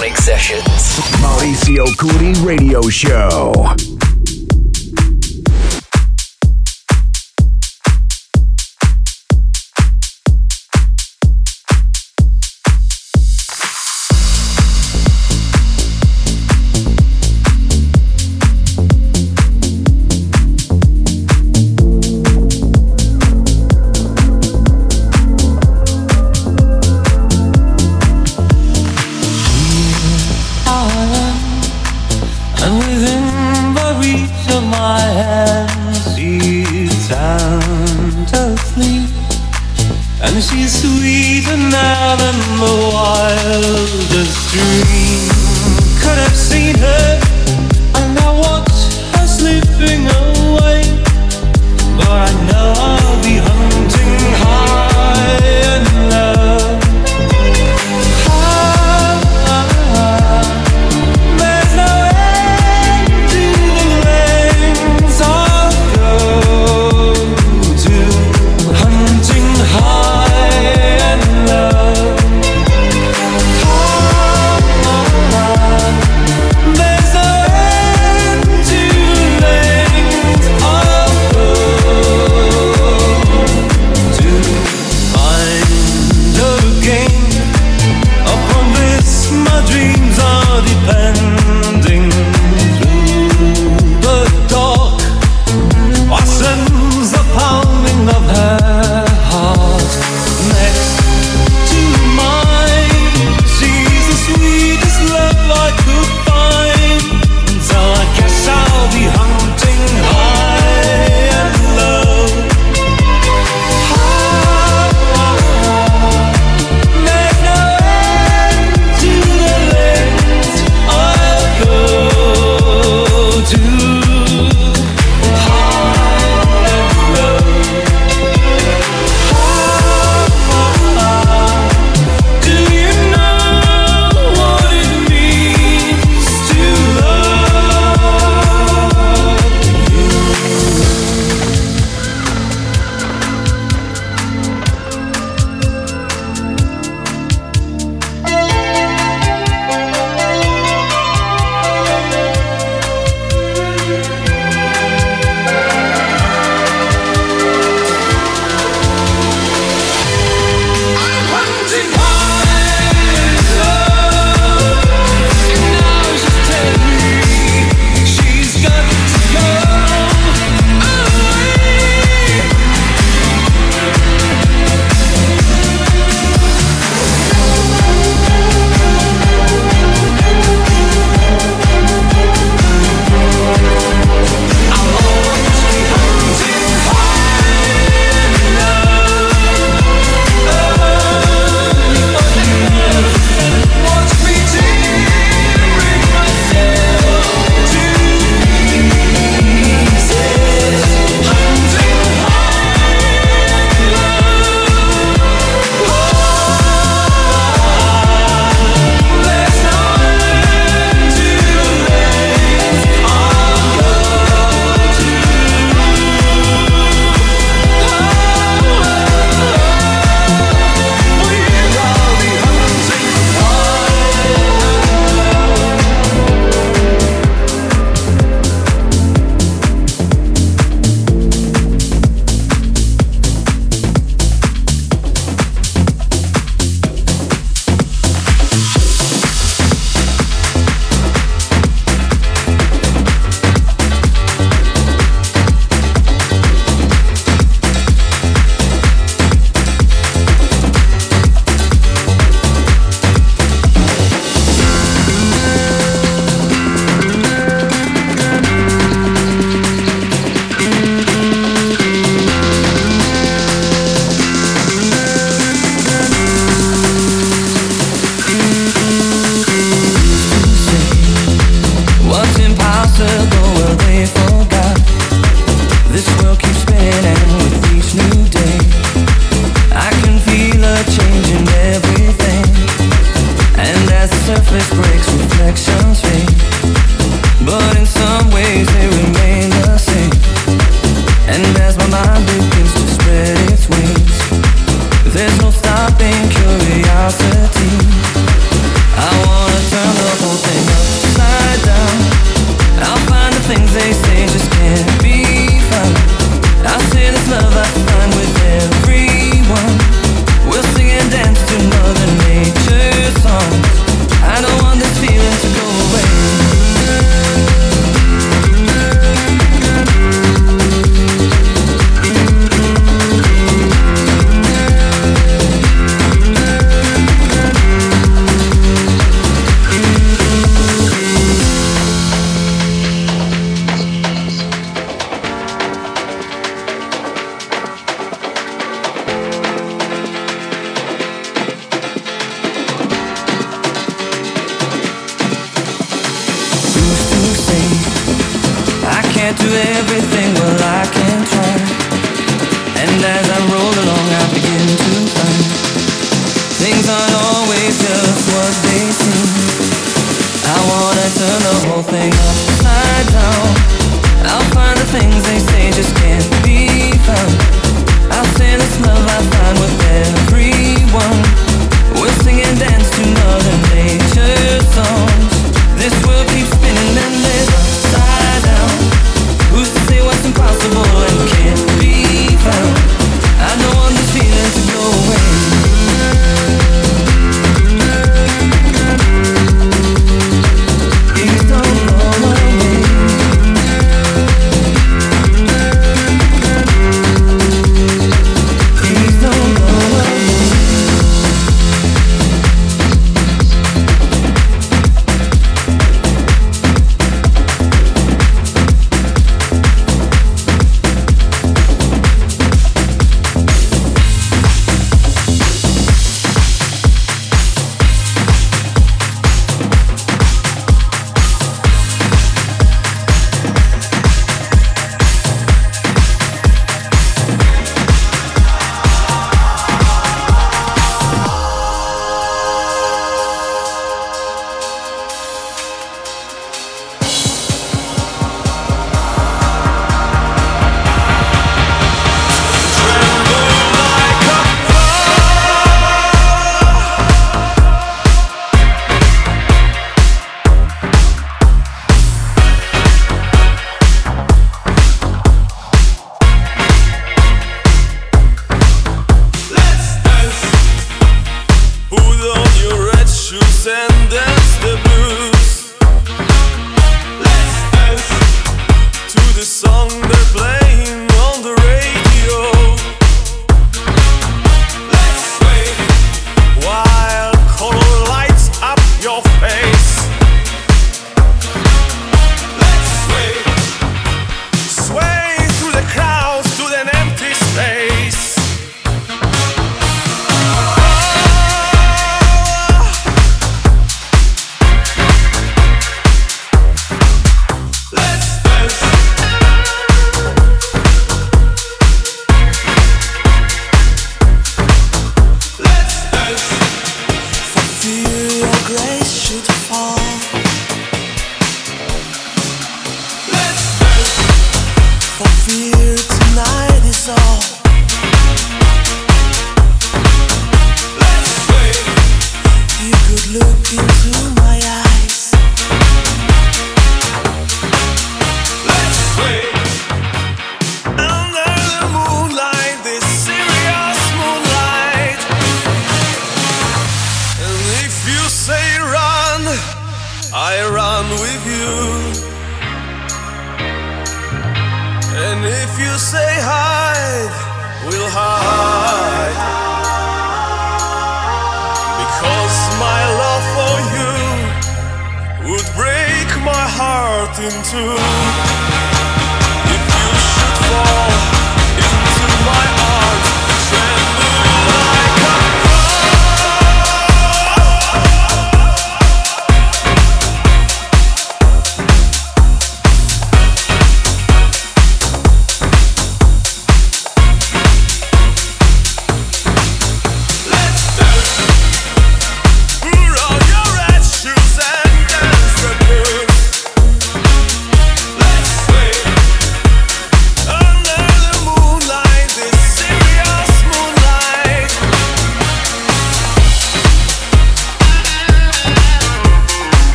Sessions. Mauricio Curi Radio Show.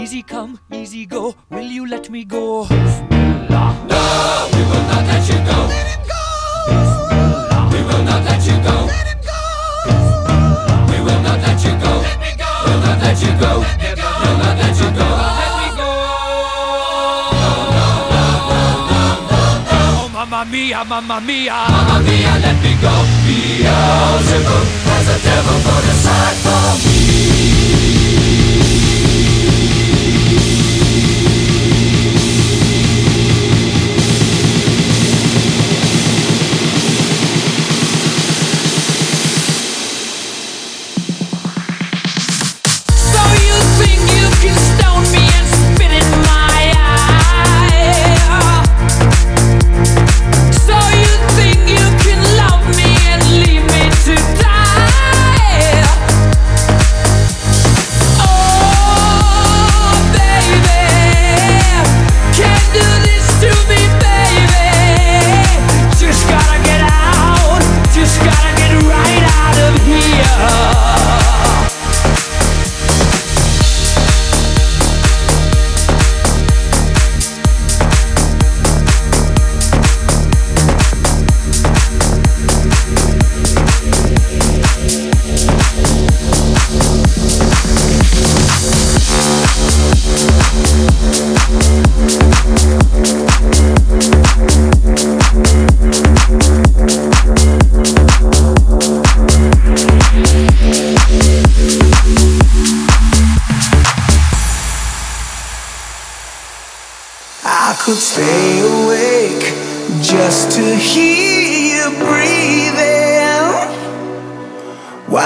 Easy come, easy go, will you let me go? No, we will not let you go. Let him go. We will not let you go. Let him go. We will not let you go. Let me go. We'll not let you go. Let me go. We'll not let you go. Let me go. Oh, mamma mia, mamma mia. Mamma mia, let me go. Beelzebub has a devil put aside for me.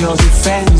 your defense.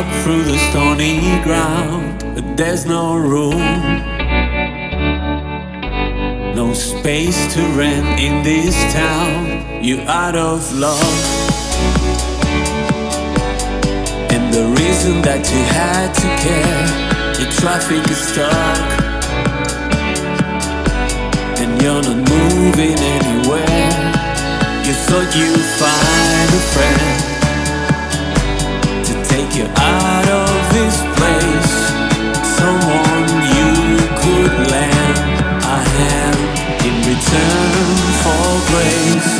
Up through the stony ground, but there's no room, no space to rent in this town. You're out of luck, and the reason that you had to care, the traffic is stuck, and you're not moving anywhere. You thought you'd find a friend you out of this place. Someone you could lend a hand in return for grace.